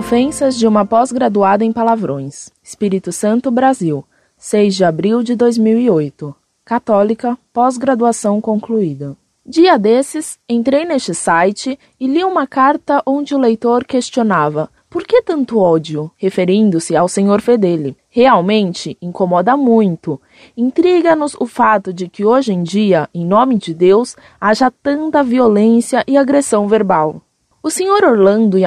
Ofensas de uma pós-graduada em palavrões. Espírito Santo, Brasil. 6 de abril de 2008. Católica, pós-graduação concluída. Dia desses, entrei neste site e li uma carta onde o leitor questionava por que tanto ódio, referindo-se ao senhor Fedele. Realmente incomoda muito. Intriga-nos o fato de que hoje em dia, em nome de Deus, haja tanta violência e agressão verbal. O senhor Orlando e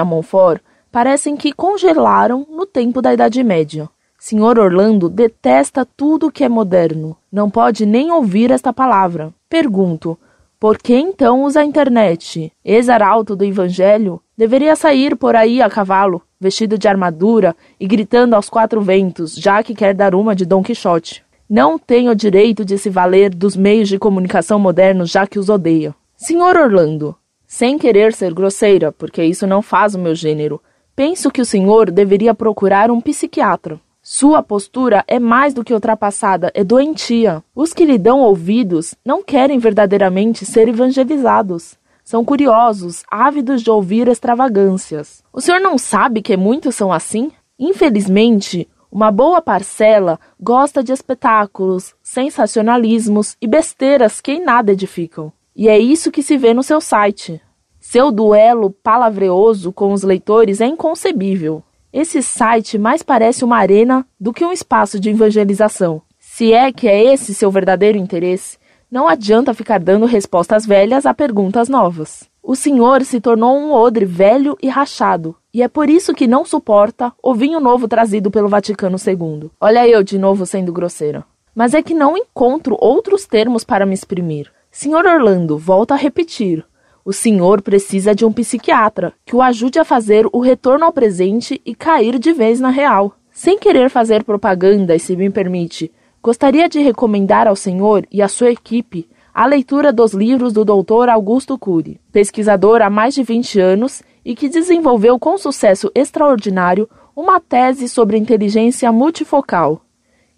parecem que congelaram no tempo da Idade Média. Senhor Orlando detesta tudo que é moderno. Não pode nem ouvir esta palavra. Pergunto: por que então usa a internet? Ex-arauto do Evangelho deveria sair por aí a cavalo, vestido de armadura e gritando aos quatro ventos, já que quer dar uma de Dom Quixote. Não tem o direito de se valer dos meios de comunicação modernos, já que os odeia. Senhor Orlando, sem querer ser grosseira, porque isso não faz o meu gênero, penso que o senhor deveria procurar um psiquiatra. Sua postura é mais do que ultrapassada, é doentia. Os que lhe dão ouvidos não querem verdadeiramente ser evangelizados. São curiosos, ávidos de ouvir extravagâncias. O senhor não sabe que muitos são assim? Infelizmente, uma boa parcela gosta de espetáculos, sensacionalismos e besteiras que em nada edificam. E é isso que se vê no seu site. Seu duelo palavreoso com os leitores é inconcebível. Esse site mais parece uma arena do que um espaço de evangelização. Se é que é esse seu verdadeiro interesse, não adianta ficar dando respostas velhas a perguntas novas. O senhor se tornou um odre velho e rachado, e é por isso que não suporta o vinho novo trazido pelo Vaticano II. Olha eu de novo sendo grosseira. Mas é que não encontro outros termos para me exprimir. Senhor Orlando, volto a repetir. O senhor precisa de um psiquiatra que o ajude a fazer o retorno ao presente e cair de vez na real. Sem querer fazer propaganda, se me permite, gostaria de recomendar ao senhor e à sua equipe a leitura dos livros do Dr. Augusto Cury, pesquisador há mais de 20 anos e que desenvolveu com sucesso extraordinário uma tese sobre inteligência multifocal,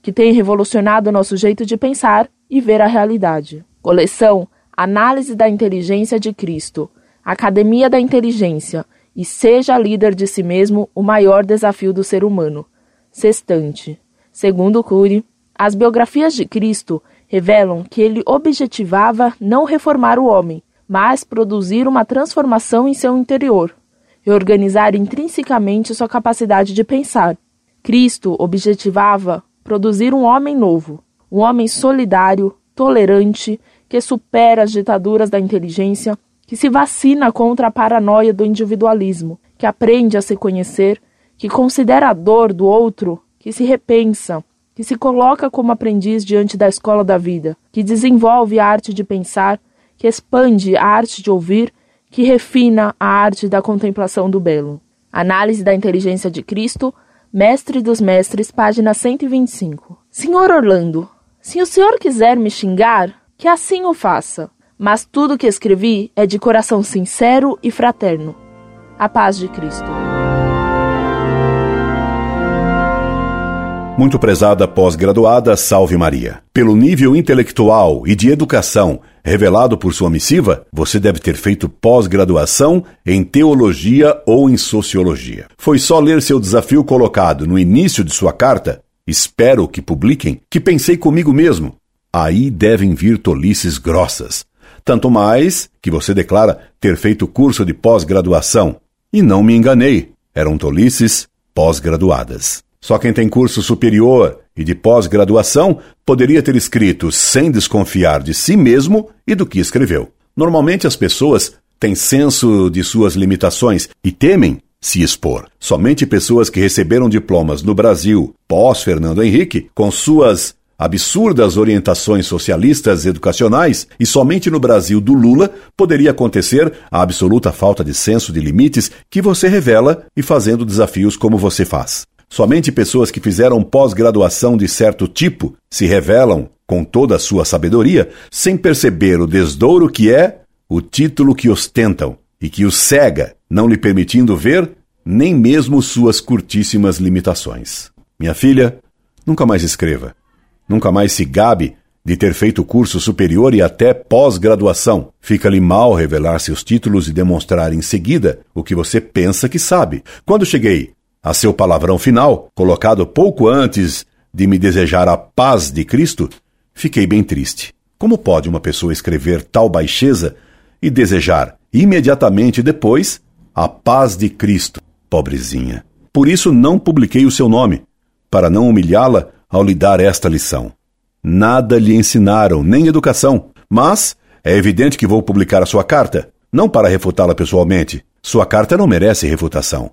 que tem revolucionado nosso jeito de pensar e ver a realidade. Coleção Análise da Inteligência de Cristo, Academia da Inteligência e Seja líder de si mesmo o maior desafio do ser humano. Sextante. Segundo Cury, as biografias de Cristo revelam que ele objetivava não reformar o homem, mas produzir uma transformação em seu interior, reorganizar intrinsecamente sua capacidade de pensar. Cristo objetivava produzir um homem novo, um homem solidário, tolerante, que supera as ditaduras da inteligência, que se vacina contra a paranoia do individualismo, que aprende a se conhecer, que considera a dor do outro, que se repensa, que se coloca como aprendiz diante da escola da vida, que desenvolve a arte de pensar, que expande a arte de ouvir, que refina a arte da contemplação do belo. Análise da inteligência de Cristo, Mestre dos Mestres, página 125. Senhor Orlando, se o senhor quiser me xingar, que assim o faça. Mas tudo que escrevi é de coração sincero e fraterno. A paz de Cristo. Muito prezada pós-graduada Salve Maria. Pelo nível intelectual e de educação revelado por sua missiva, você deve ter feito pós-graduação em teologia ou em sociologia. Foi só ler seu desafio colocado no início de sua carta, espero que publiquem, que pensei comigo mesmo. Aí devem vir tolices grossas. Tanto mais que você declara ter feito curso de pós-graduação. E não me enganei, eram tolices pós-graduadas. Só quem tem curso superior e de pós-graduação poderia ter escrito sem desconfiar de si mesmo e do que escreveu. Normalmente as pessoas têm senso de suas limitações e temem se expor. Somente pessoas que receberam diplomas no Brasil pós Fernando Henrique, com suas absurdas orientações socialistas educacionais e somente no Brasil do Lula poderia acontecer a absoluta falta de senso de limites que você revela e fazendo desafios como você faz. Somente pessoas que fizeram pós-graduação de certo tipo se revelam com toda a sua sabedoria sem perceber o desdouro que é o título que ostentam e que os cega, não lhe permitindo ver nem mesmo suas curtíssimas limitações. Minha filha, nunca mais escreva. Nunca mais se gabe de ter feito curso superior e até pós-graduação. Fica-lhe mal revelar seus títulos e demonstrar em seguida o que você pensa que sabe. Quando cheguei a seu palavrão final, colocado pouco antes de me desejar a paz de Cristo, fiquei bem triste. Como pode uma pessoa escrever tal baixeza e desejar imediatamente depois a paz de Cristo, pobrezinha? Por isso não publiquei o seu nome, para não humilhá-la ao lhe dar esta lição. Nada lhe ensinaram, nem educação, mas é evidente que vou publicar a sua carta, não para refutá-la pessoalmente. Sua carta não merece refutação.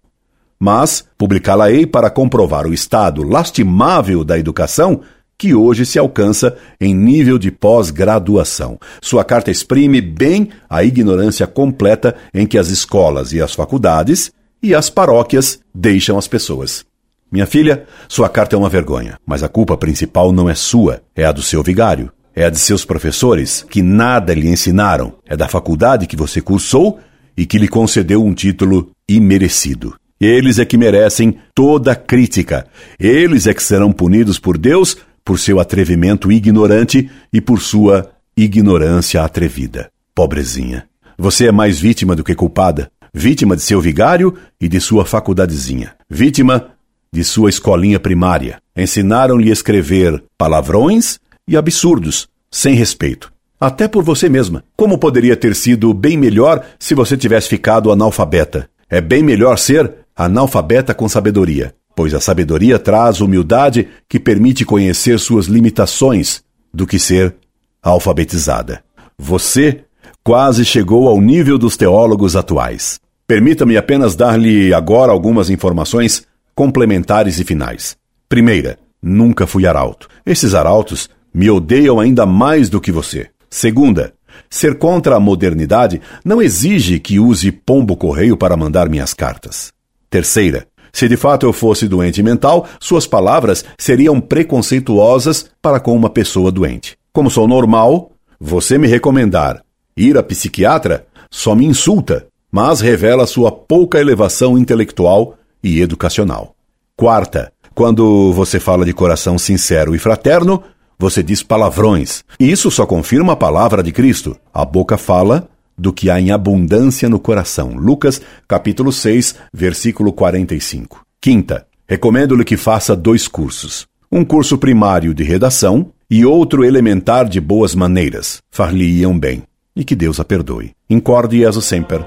Mas publicá-la-ei para comprovar o estado lastimável da educação que hoje se alcança em nível de pós-graduação. Sua carta exprime bem a ignorância completa em que as escolas e as faculdades e as paróquias deixam as pessoas. Minha filha, sua carta é uma vergonha, mas a culpa principal não é sua, é a do seu vigário. É a de seus professores, que nada lhe ensinaram. É da faculdade que você cursou e que lhe concedeu um título imerecido. Eles é que merecem toda crítica. Eles é que serão punidos por Deus por seu atrevimento ignorante e por sua ignorância atrevida. Pobrezinha. Você é mais vítima do que culpada. Vítima de seu vigário e de sua faculdadezinha. Vítima de sua escolinha primária. Ensinaram-lhe a escrever palavrões e absurdos, sem respeito. Até por você mesma. Como poderia ter sido bem melhor se você tivesse ficado analfabeta? É bem melhor ser analfabeta com sabedoria, pois a sabedoria traz humildade que permite conhecer suas limitações do que ser alfabetizada. Você quase chegou ao nível dos teólogos atuais. Permita-me apenas dar-lhe agora algumas informações complementares e finais. Primeira, nunca fui arauto. Esses arautos me odeiam ainda mais do que você. Segunda, ser contra a modernidade não exige que use pombo correio para mandar minhas cartas. Terceira, se de fato eu fosse doente mental, suas palavras seriam preconceituosas para com uma pessoa doente. Como sou normal, você me recomendar ir a psiquiatra só me insulta, mas revela sua pouca elevação intelectual e educacional. Quarta, quando você fala de coração sincero e fraterno, você diz palavrões. E isso só confirma a palavra de Cristo. A boca fala do que há em abundância no coração. Lucas, capítulo 6, versículo 45. Quinta, recomendo-lhe que faça dois cursos. Um curso primário de redação e outro elementar de boas maneiras. Far-lhe-iam bem. E que Deus a perdoe. Incorde Jesus Semper,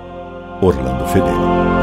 Orlando Fedeli.